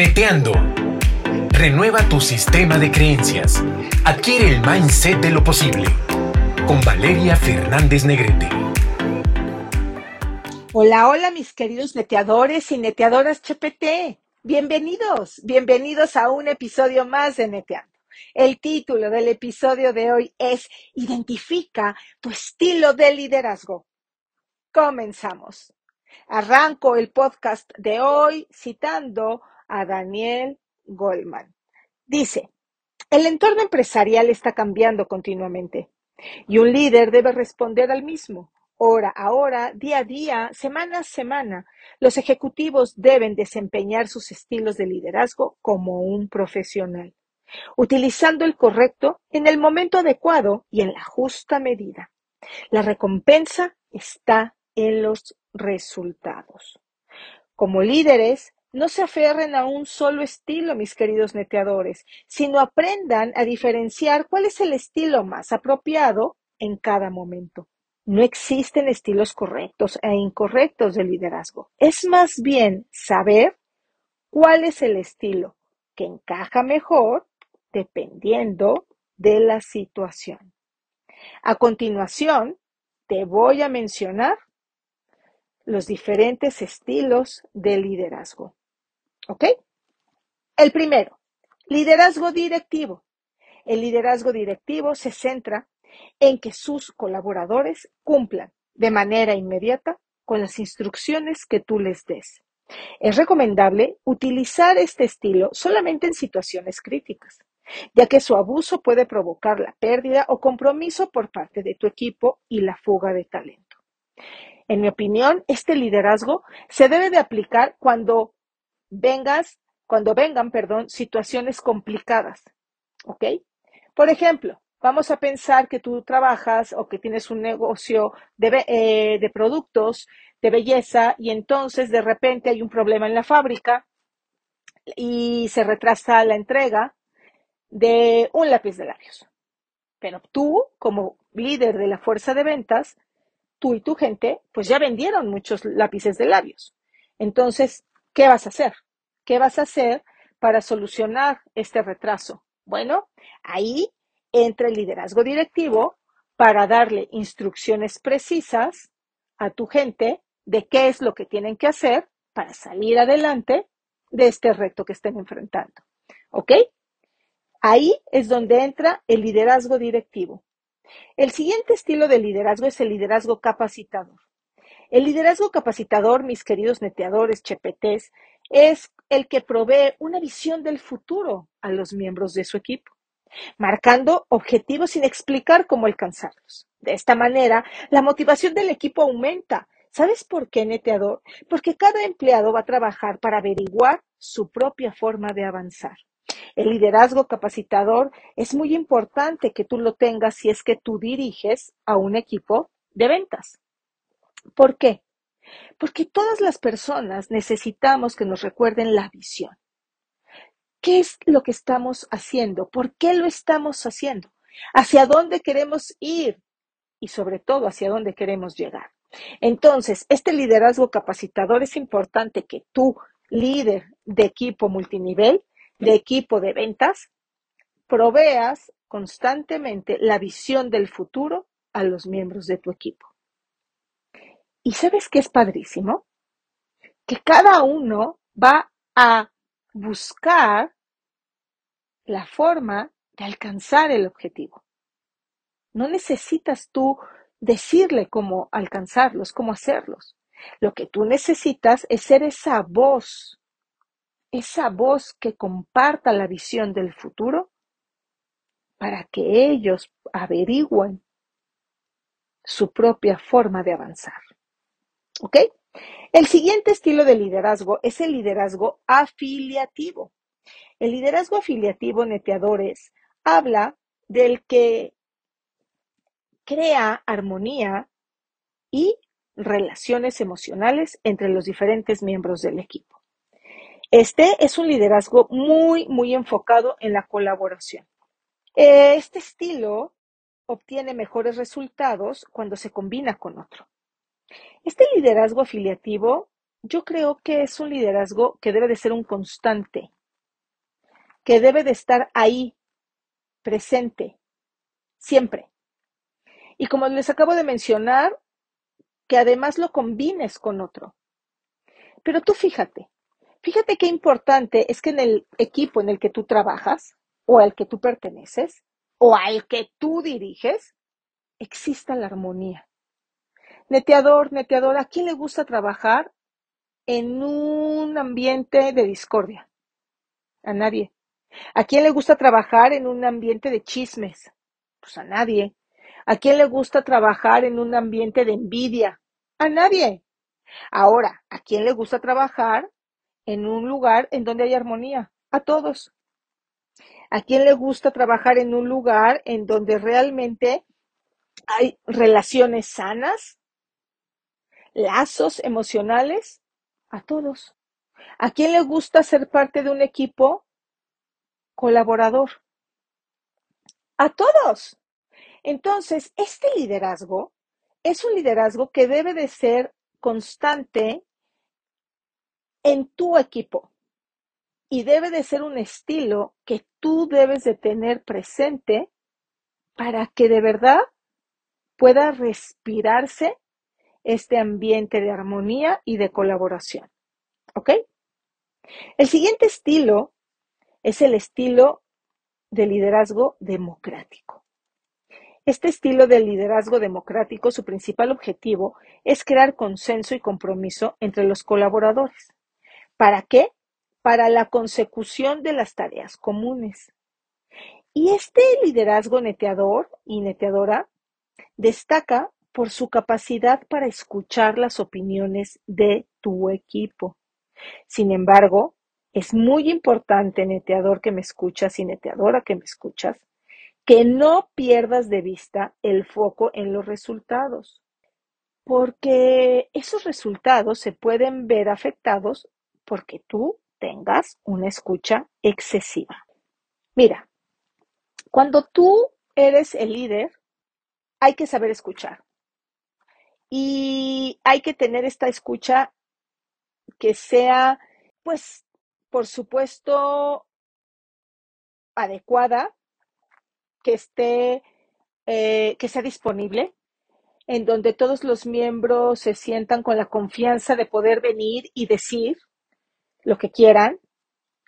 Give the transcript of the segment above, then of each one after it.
Neteando. Renueva tu sistema de creencias. Adquiere el mindset de lo posible. Con Valeria Fernández Negrete. Hola, hola mis queridos neteadores y neteadoras CHPT. Bienvenidos, bienvenidos a un episodio más de Neteando. El título del episodio de hoy es Identifica tu estilo de liderazgo. Comenzamos. Arranco el podcast de hoy citando a Daniel Goldman. Dice, el entorno empresarial está cambiando continuamente y un líder debe responder al mismo. Hora a hora, día a día, semana a semana, los ejecutivos deben desempeñar sus estilos de liderazgo como un profesional, utilizando el correcto en el momento adecuado y en la justa medida. La recompensa está en los resultados. Como líderes, no se aferren a un solo estilo, mis queridos neteadores, sino aprendan a diferenciar cuál es el estilo más apropiado en cada momento. No existen estilos correctos e incorrectos de liderazgo. Es más bien saber cuál es el estilo que encaja mejor dependiendo de la situación. A continuación, te voy a mencionar los diferentes estilos de liderazgo. ¿Ok? El primero, liderazgo directivo. El liderazgo directivo se centra en que sus colaboradores cumplan de manera inmediata con las instrucciones que tú les des. Es recomendable utilizar este estilo solamente en situaciones críticas, ya que su abuso puede provocar la pérdida o compromiso por parte de tu equipo y la fuga de talento. En mi opinión, este liderazgo se debe de aplicar cuando vengas, cuando vengan, perdón, situaciones complicadas. ¿Ok? Por ejemplo, vamos a pensar que tú trabajas o que tienes un negocio de, eh, de productos de belleza y entonces de repente hay un problema en la fábrica y se retrasa la entrega de un lápiz de labios. Pero tú, como líder de la fuerza de ventas, tú y tu gente, pues ya vendieron muchos lápices de labios. Entonces, ¿qué vas a hacer? ¿Qué vas a hacer para solucionar este retraso? Bueno, ahí entra el liderazgo directivo para darle instrucciones precisas a tu gente de qué es lo que tienen que hacer para salir adelante de este reto que estén enfrentando. ¿Ok? Ahí es donde entra el liderazgo directivo. El siguiente estilo de liderazgo es el liderazgo capacitador. El liderazgo capacitador, mis queridos neteadores, chepetés, es el que provee una visión del futuro a los miembros de su equipo, marcando objetivos sin explicar cómo alcanzarlos. De esta manera, la motivación del equipo aumenta. ¿Sabes por qué, neteador? Porque cada empleado va a trabajar para averiguar su propia forma de avanzar. El liderazgo capacitador es muy importante que tú lo tengas si es que tú diriges a un equipo de ventas. ¿Por qué? Porque todas las personas necesitamos que nos recuerden la visión. ¿Qué es lo que estamos haciendo? ¿Por qué lo estamos haciendo? ¿Hacia dónde queremos ir? Y sobre todo, ¿hacia dónde queremos llegar? Entonces, este liderazgo capacitador es importante que tú, líder de equipo multinivel, de equipo de ventas, proveas constantemente la visión del futuro a los miembros de tu equipo. ¿Y sabes qué es padrísimo? Que cada uno va a buscar la forma de alcanzar el objetivo. No necesitas tú decirle cómo alcanzarlos, cómo hacerlos. Lo que tú necesitas es ser esa voz esa voz que comparta la visión del futuro para que ellos averigüen su propia forma de avanzar. ¿Ok? El siguiente estilo de liderazgo es el liderazgo afiliativo. El liderazgo afiliativo, neteadores, habla del que crea armonía y relaciones emocionales entre los diferentes miembros del equipo. Este es un liderazgo muy, muy enfocado en la colaboración. Este estilo obtiene mejores resultados cuando se combina con otro. Este liderazgo afiliativo yo creo que es un liderazgo que debe de ser un constante, que debe de estar ahí, presente, siempre. Y como les acabo de mencionar, que además lo combines con otro. Pero tú fíjate, fíjate qué importante es que en el equipo en el que tú trabajas, o al que tú perteneces, o al que tú diriges, exista la armonía. Neteador, neteador, ¿a quién le gusta trabajar en un ambiente de discordia? A nadie. ¿A quién le gusta trabajar en un ambiente de chismes? Pues a nadie. ¿A quién le gusta trabajar en un ambiente de envidia? A nadie. Ahora, ¿a quién le gusta trabajar en un lugar en donde hay armonía? A todos. ¿A quién le gusta trabajar en un lugar en donde realmente hay relaciones sanas, lazos emocionales? A todos. ¿A quién le gusta ser parte de un equipo colaborador? A todos. Entonces, este liderazgo es un liderazgo que debe de ser constante en tu equipo y debe de ser un estilo que tú debes de tener presente para que de verdad pueda respirarse este ambiente de armonía y de colaboración. ¿Ok? El siguiente estilo es el estilo de liderazgo democrático. Este estilo de liderazgo democrático, su principal objetivo es crear consenso y compromiso entre los colaboradores. ¿Para qué? Para la consecución de las tareas comunes. Y este liderazgo neteador y neteadora destaca por su capacidad para escuchar las opiniones de tu equipo. Sin embargo, es muy importante, neteador que me escuchas y neteadora que me escuchas, que no pierdas de vista el foco en los resultados, porque esos resultados se pueden ver afectados porque tú tengas una escucha excesiva. Mira, cuando tú eres el líder, hay que saber escuchar. Y hay que tener esta escucha que sea, pues, por supuesto, adecuada, que esté, eh, que sea disponible, en donde todos los miembros se sientan con la confianza de poder venir y decir lo que quieran,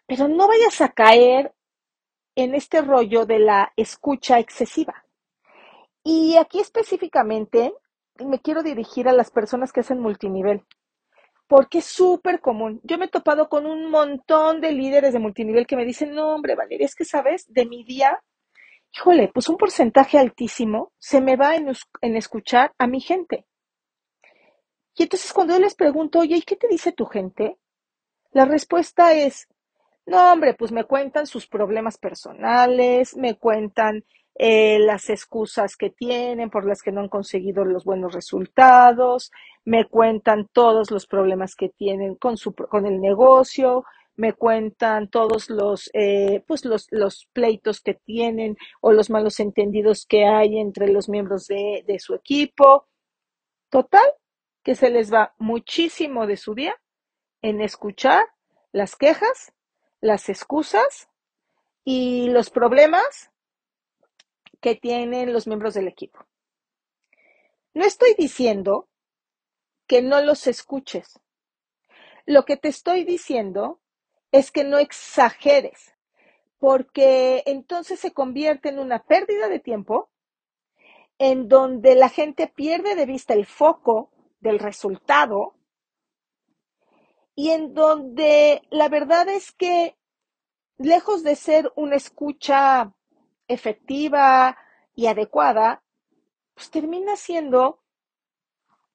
pero no vayas a caer en este rollo de la escucha excesiva. Y aquí específicamente me quiero dirigir a las personas que hacen multinivel, porque es súper común. Yo me he topado con un montón de líderes de multinivel que me dicen, no, hombre, Valeria, es que sabes, de mi día híjole, pues un porcentaje altísimo se me va en, en, escuchar a mi gente. Y entonces cuando yo les pregunto, oye, ¿y qué te dice tu gente? La respuesta es, no, hombre, pues me cuentan sus problemas personales, me cuentan eh, las excusas que tienen por las que no han conseguido los buenos resultados, me cuentan todos los problemas que tienen con, su, con el negocio, me cuentan todos los, eh, pues los, los pleitos que tienen o los malos entendidos que hay entre los miembros de, de su equipo. Total, que se les va muchísimo de su día en escuchar las quejas, las excusas y los problemas que tienen los miembros del equipo. No estoy diciendo que no los escuches. Lo que te estoy diciendo es que no exageres, porque entonces se convierte en una pérdida de tiempo en donde la gente pierde de vista el foco del resultado y en donde la verdad es que lejos de ser una escucha efectiva y adecuada, pues termina siendo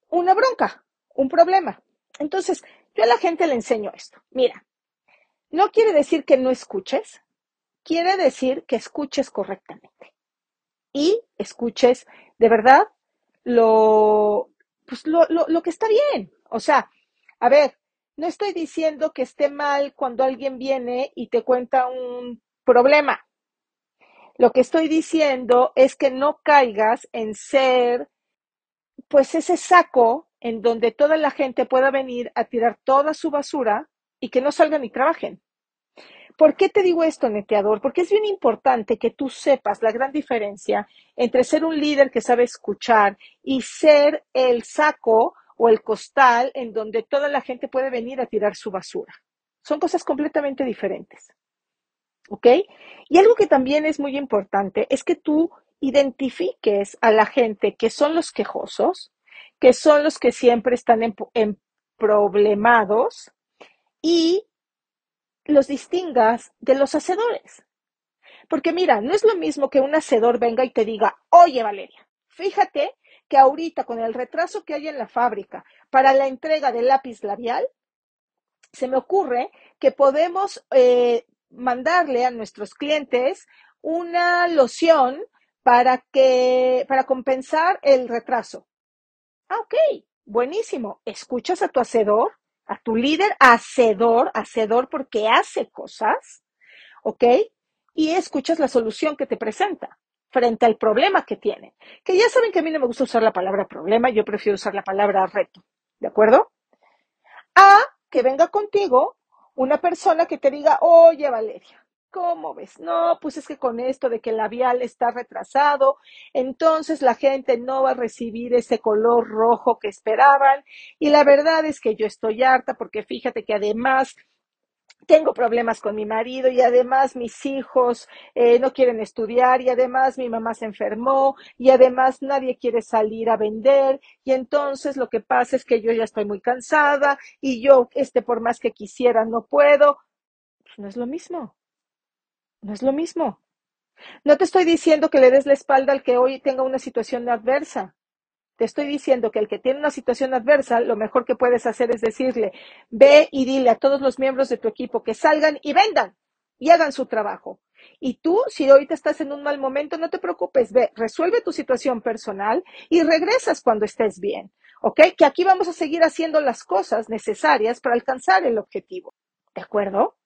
una bronca, un problema. Entonces, yo a la gente le enseño esto. Mira, no quiere decir que no escuches, quiere decir que escuches correctamente y escuches de verdad lo, pues lo, lo, que está bien. O sea, a ver, no estoy diciendo que esté mal cuando alguien viene y te cuenta un problema. Lo que estoy diciendo es que no caigas en ser, pues, ese saco en donde toda la gente pueda venir a tirar toda su basura y que no salgan y trabajen. ¿Por qué te digo esto, neteador? Porque es bien importante que tú sepas la gran diferencia entre ser un líder que sabe escuchar y ser el saco o el costal en donde toda la gente puede venir a tirar su basura. Son cosas completamente diferentes. ¿Ok? Y algo que también es muy importante es que tú identifiques a la gente que son los quejosos, que son los que siempre están en, problemados y los distingas de los hacedores. Porque mira, no es lo mismo que un hacedor venga y te diga, oye Valeria, fíjate que ahorita con el retraso que hay en la fábrica para la entrega del lápiz labial, se me ocurre que podemos eh, mandarle a nuestros clientes una loción para que, para compensar el retraso. Ah, ok, buenísimo. Escuchas a tu hacedor, a tu líder hacedor, hacedor porque hace cosas, ¿ok? Y escuchas la solución que te presenta frente al problema que tiene. Que ya saben que a mí no me gusta usar la palabra problema, yo prefiero usar la palabra reto, ¿de acuerdo? A que venga contigo una persona que te diga, oye Valeria, ¿Cómo ves? No, pues es que con esto de que el labial está retrasado, entonces la gente no va a recibir ese color rojo que esperaban. Y la verdad es que yo estoy harta porque fíjate que además tengo problemas con mi marido y además mis hijos eh, no quieren estudiar y además mi mamá se enfermó y además nadie quiere salir a vender y entonces lo que pasa es que yo ya estoy muy cansada y yo, este, por más que quisiera, no puedo. Pues no es lo mismo. No es lo mismo. No te estoy diciendo que le des la espalda al que hoy tenga una situación adversa. Te estoy diciendo que el que tiene una situación adversa, lo mejor que puedes hacer es decirle, ve y dile a todos los miembros de tu equipo que salgan y vendan y hagan su trabajo. Y tú, si ahorita estás en un mal momento, no te preocupes, ve, resuelve tu situación personal y regresas cuando estés bien. ¿Ok? Que aquí vamos a seguir haciendo las cosas necesarias para alcanzar el objetivo. ¿De acuerdo?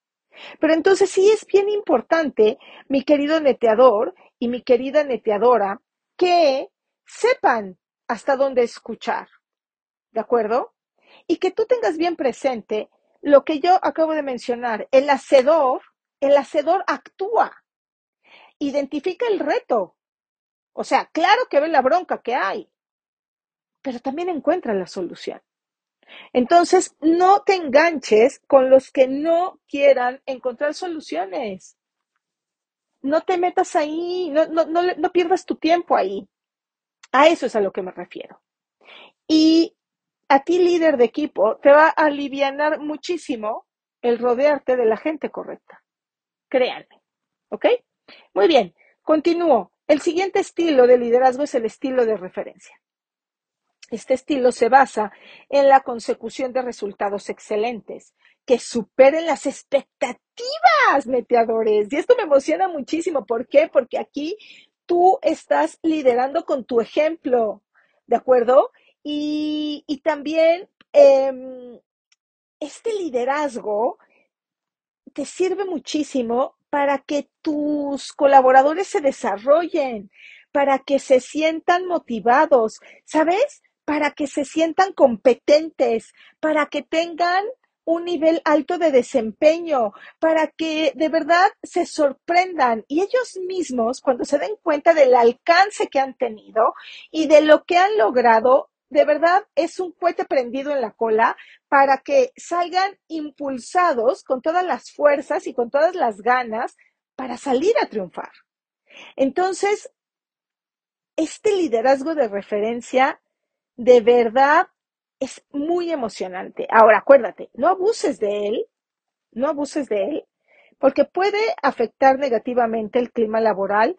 Pero entonces sí es bien importante, mi querido neteador y mi querida neteadora, que sepan hasta dónde escuchar. ¿De acuerdo? Y que tú tengas bien presente lo que yo acabo de mencionar. El hacedor, el hacedor actúa, identifica el reto. O sea, claro que ve la bronca que hay, pero también encuentra la solución. Entonces, no te enganches con los que no quieran encontrar soluciones. No te metas ahí, no, no, no, pierdas tu tiempo ahí. A eso es a lo que me refiero. Y a ti, líder de equipo, te va a aliviar muchísimo el rodearte de la gente correcta. Créanme. ¿Ok? Muy bien, continúo. El siguiente estilo de liderazgo es el estilo de referencia. Este estilo se basa en la consecución de resultados excelentes que superen las expectativas, meteadores. Y esto me emociona muchísimo. ¿Por qué? Porque aquí tú estás liderando con tu ejemplo, ¿de acuerdo? Y, también em, este liderazgo te sirve muchísimo para que tus colaboradores se desarrollen, para que se sientan motivados, ¿sabes? para que se sientan competentes, para que tengan un nivel alto de desempeño, para que de verdad se sorprendan y ellos mismos, cuando se den cuenta del alcance que han tenido y de lo que han logrado, de verdad es un cohete prendido en la cola para que salgan impulsados con todas las fuerzas y con todas las ganas para salir a triunfar. Entonces, este liderazgo de referencia de verdad es muy emocionante. Ahora, acuérdate, no abuses de él, no abuses de él, porque puede afectar negativamente el clima laboral.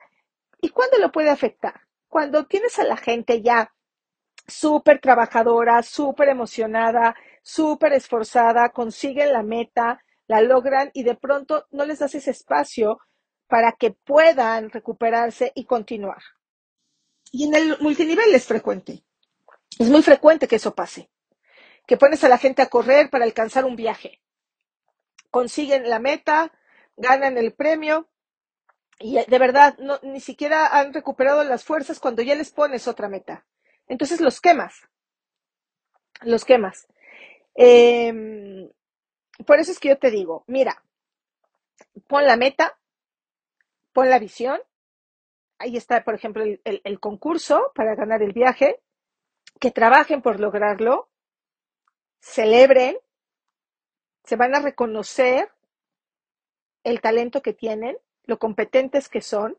¿Y cuándo lo puede afectar? Cuando tienes a la gente ya súper trabajadora, súper emocionada, súper esforzada, consiguen la meta, la logran y de pronto no les das ese espacio para que puedan recuperarse y continuar. Y en el multinivel es frecuente. Es muy frecuente que eso pase, que pones a la gente a correr para alcanzar un viaje. Consiguen la meta, ganan el premio y de verdad no, ni siquiera han recuperado las fuerzas cuando ya les pones otra meta. Entonces los quemas. Los quemas. Em, por eso es que yo te digo, mira, pon la meta, pon la visión. Ahí está, por ejemplo, el concurso para ganar el viaje. Que trabajen por lograrlo, celebren, se van a reconocer el talento que tienen, lo competentes que son,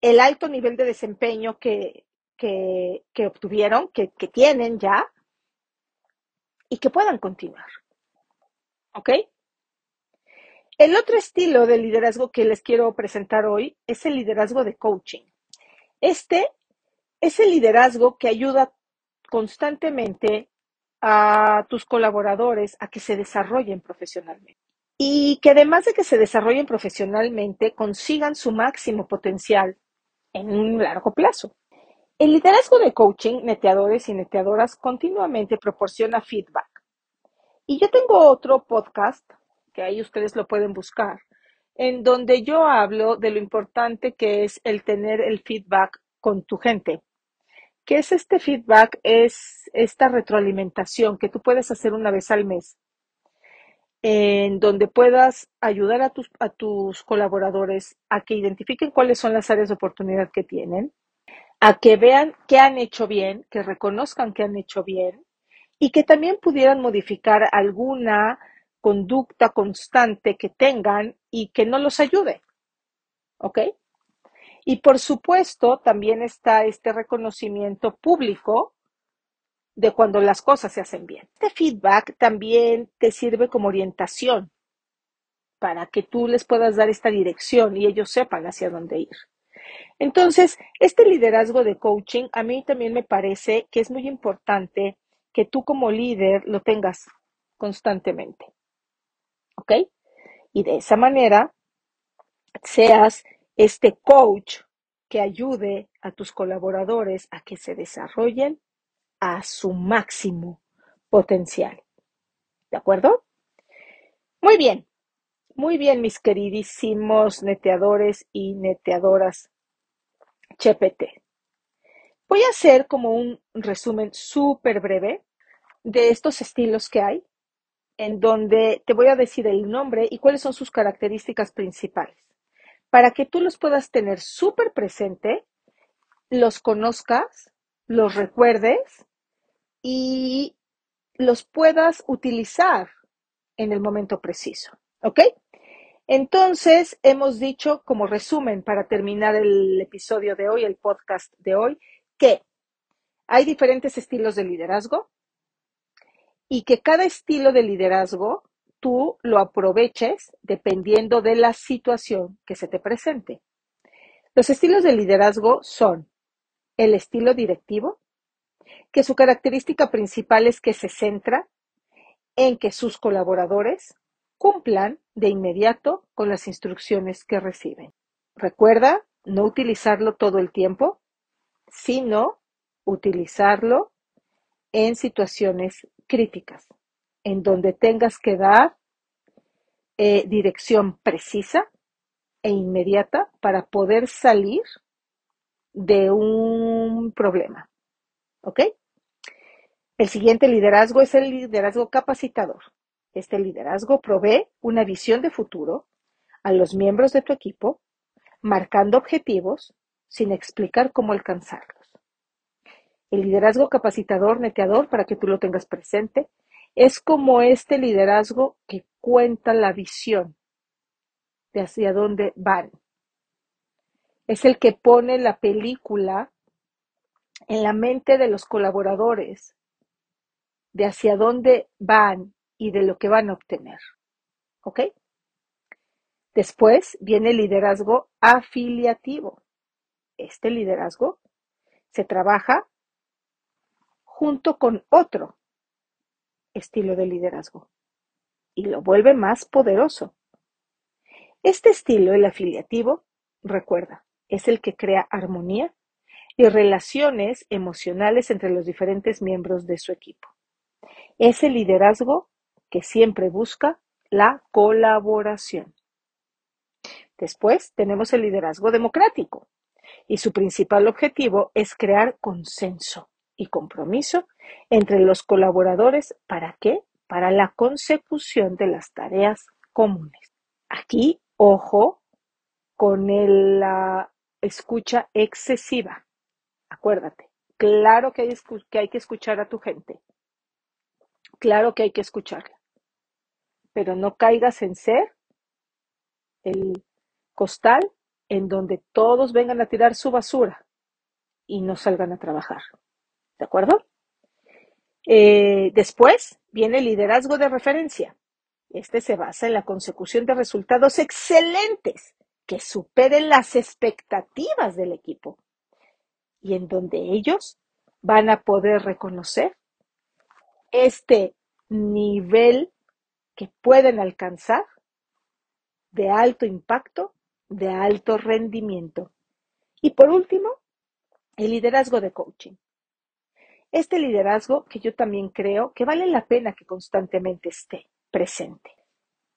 el alto nivel de desempeño que, que, obtuvieron, que, que tienen ya, y que puedan continuar. ¿Ok? El otro estilo de liderazgo que les quiero presentar hoy es el liderazgo de coaching. Este es el liderazgo que ayuda constantemente a tus colaboradores a que se desarrollen profesionalmente y que además de que se desarrollen profesionalmente, consigan su máximo potencial en un largo plazo. El liderazgo de coaching, neteadores y neteadoras, continuamente proporciona feedback. Y yo tengo otro podcast, que ahí ustedes lo pueden buscar, en donde yo hablo de lo importante que es el tener el feedback con tu gente. ¿Qué es este feedback? Es esta retroalimentación que tú puedes hacer una vez al mes, en donde puedas ayudar a tus, colaboradores a que identifiquen cuáles son las áreas de oportunidad que tienen, a que vean qué han hecho bien, que reconozcan que han hecho bien y que también pudieran modificar alguna conducta constante que tengan y que no los ayude. ¿Ok? Y por supuesto, también está este reconocimiento público de cuando las cosas se hacen bien. Este feedback también te sirve como orientación para que tú les puedas dar esta dirección y ellos sepan hacia dónde ir. Entonces, este liderazgo de coaching a mí también me parece que es muy importante que tú como líder lo tengas constantemente. ¿Ok? Y de esa manera seas este coach que ayude a tus colaboradores a que se desarrollen a su máximo potencial. ¿De acuerdo? Muy bien, muy bien, mis queridísimos neteadores y neteadoras CHPT. Voy a hacer como un resumen súper breve de estos estilos que hay, en donde te voy a decir el nombre y cuáles son sus características principales para que tú los puedas tener súper presente, los conozcas, los recuerdes y los puedas utilizar en el momento preciso. ¿Ok? Entonces, hemos dicho como resumen para terminar el episodio de hoy, el podcast de hoy, que hay diferentes estilos de liderazgo y que cada estilo de liderazgo tú lo aproveches dependiendo de la situación que se te presente. Los estilos de liderazgo son el estilo directivo, que su característica principal es que se centra en que sus colaboradores cumplan de inmediato con las instrucciones que reciben. Recuerda no utilizarlo todo el tiempo, sino utilizarlo en situaciones críticas en donde tengas que dar eh, dirección precisa e inmediata para poder salir de un problema. ¿Ok? El siguiente liderazgo es el liderazgo capacitador. Este liderazgo provee una visión de futuro a los miembros de tu equipo, marcando objetivos sin explicar cómo alcanzarlos. El liderazgo capacitador, neteador, para que tú lo tengas presente, es como este liderazgo que cuenta la visión de hacia dónde van. Es el que pone la película en la mente de los colaboradores de hacia dónde van y de lo que van a obtener. ¿Ok? Después viene el liderazgo afiliativo. Este liderazgo se trabaja junto con otro estilo de liderazgo y lo vuelve más poderoso. Este estilo, el afiliativo, recuerda, es el que crea armonía y relaciones emocionales entre los diferentes miembros de su equipo. Es el liderazgo que siempre busca la colaboración. Después tenemos el liderazgo democrático y su principal objetivo es crear consenso y compromiso entre los colaboradores. ¿Para qué? Para la consecución de las tareas comunes. Aquí, ojo con la escucha excesiva. Acuérdate, claro que hay, que hay que escuchar a tu gente. Claro que hay que escucharla. Pero no caigas en ser el costal en donde todos vengan a tirar su basura y no salgan a trabajar. ¿De acuerdo? Eh, después viene el liderazgo de referencia. Este se basa en la consecución de resultados excelentes que superen las expectativas del equipo y en donde ellos van a poder reconocer este nivel que pueden alcanzar de alto impacto, de alto rendimiento. Y por último, el liderazgo de coaching. Este liderazgo que yo también creo que vale la pena que constantemente esté presente.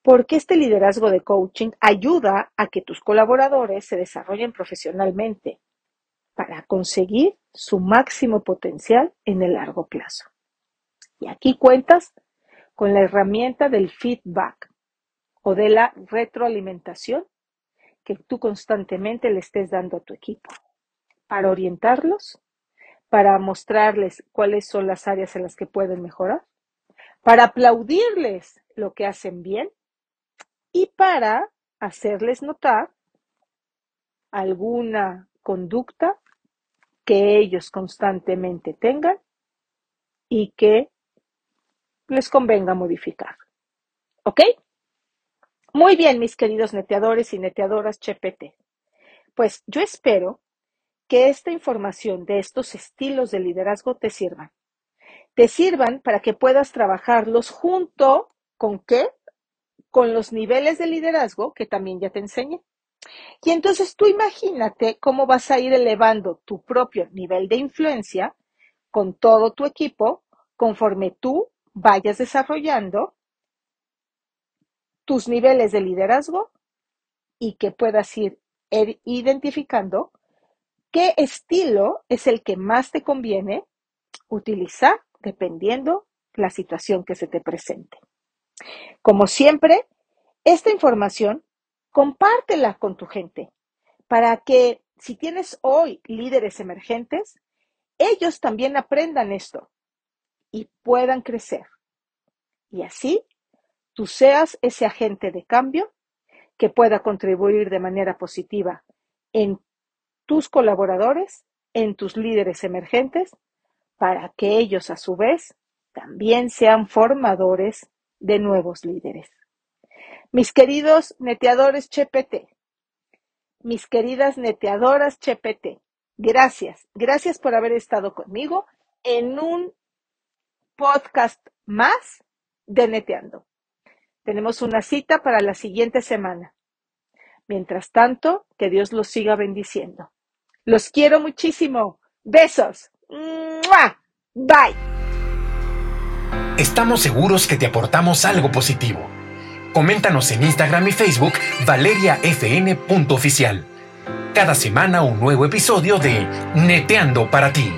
Porque este liderazgo de coaching ayuda a que tus colaboradores se desarrollen profesionalmente para conseguir su máximo potencial en el largo plazo. Y aquí cuentas con la herramienta del feedback o de la retroalimentación que tú constantemente le estés dando a tu equipo para orientarlos para mostrarles cuáles son las áreas en las que pueden mejorar, para aplaudirles lo que hacen bien y para hacerles notar alguna conducta que ellos constantemente tengan y que les convenga modificar. ¿Ok? Muy bien, mis queridos neteadores y neteadoras Chepete. Pues yo espero que esta información de estos estilos de liderazgo te sirvan. Te sirvan para que puedas trabajarlos junto con qué? Con los niveles de liderazgo que también ya te enseñé. Y entonces tú imagínate cómo vas a ir elevando tu propio nivel de influencia con todo tu equipo conforme tú vayas desarrollando tus niveles de liderazgo y que puedas ir identificando ¿Qué estilo es el que más te conviene utilizar dependiendo la situación que se te presente? Como siempre, esta información compártela con tu gente para que si tienes hoy líderes emergentes, ellos también aprendan esto y puedan crecer. Y así tú seas ese agente de cambio que pueda contribuir de manera positiva en tus colaboradores, en tus líderes emergentes, para que ellos a su vez también sean formadores de nuevos líderes. Mis queridos neteadores Chepete, mis queridas neteadoras Chepete, gracias, gracias por haber estado conmigo en un podcast más de Neteando. Tenemos una cita para la siguiente semana. Mientras tanto, que Dios los siga bendiciendo. Los quiero muchísimo. Besos. Bye. Estamos seguros que te aportamos algo positivo. Coméntanos en Instagram y Facebook valeriafn.oficial. Cada semana un nuevo episodio de Neteando para ti.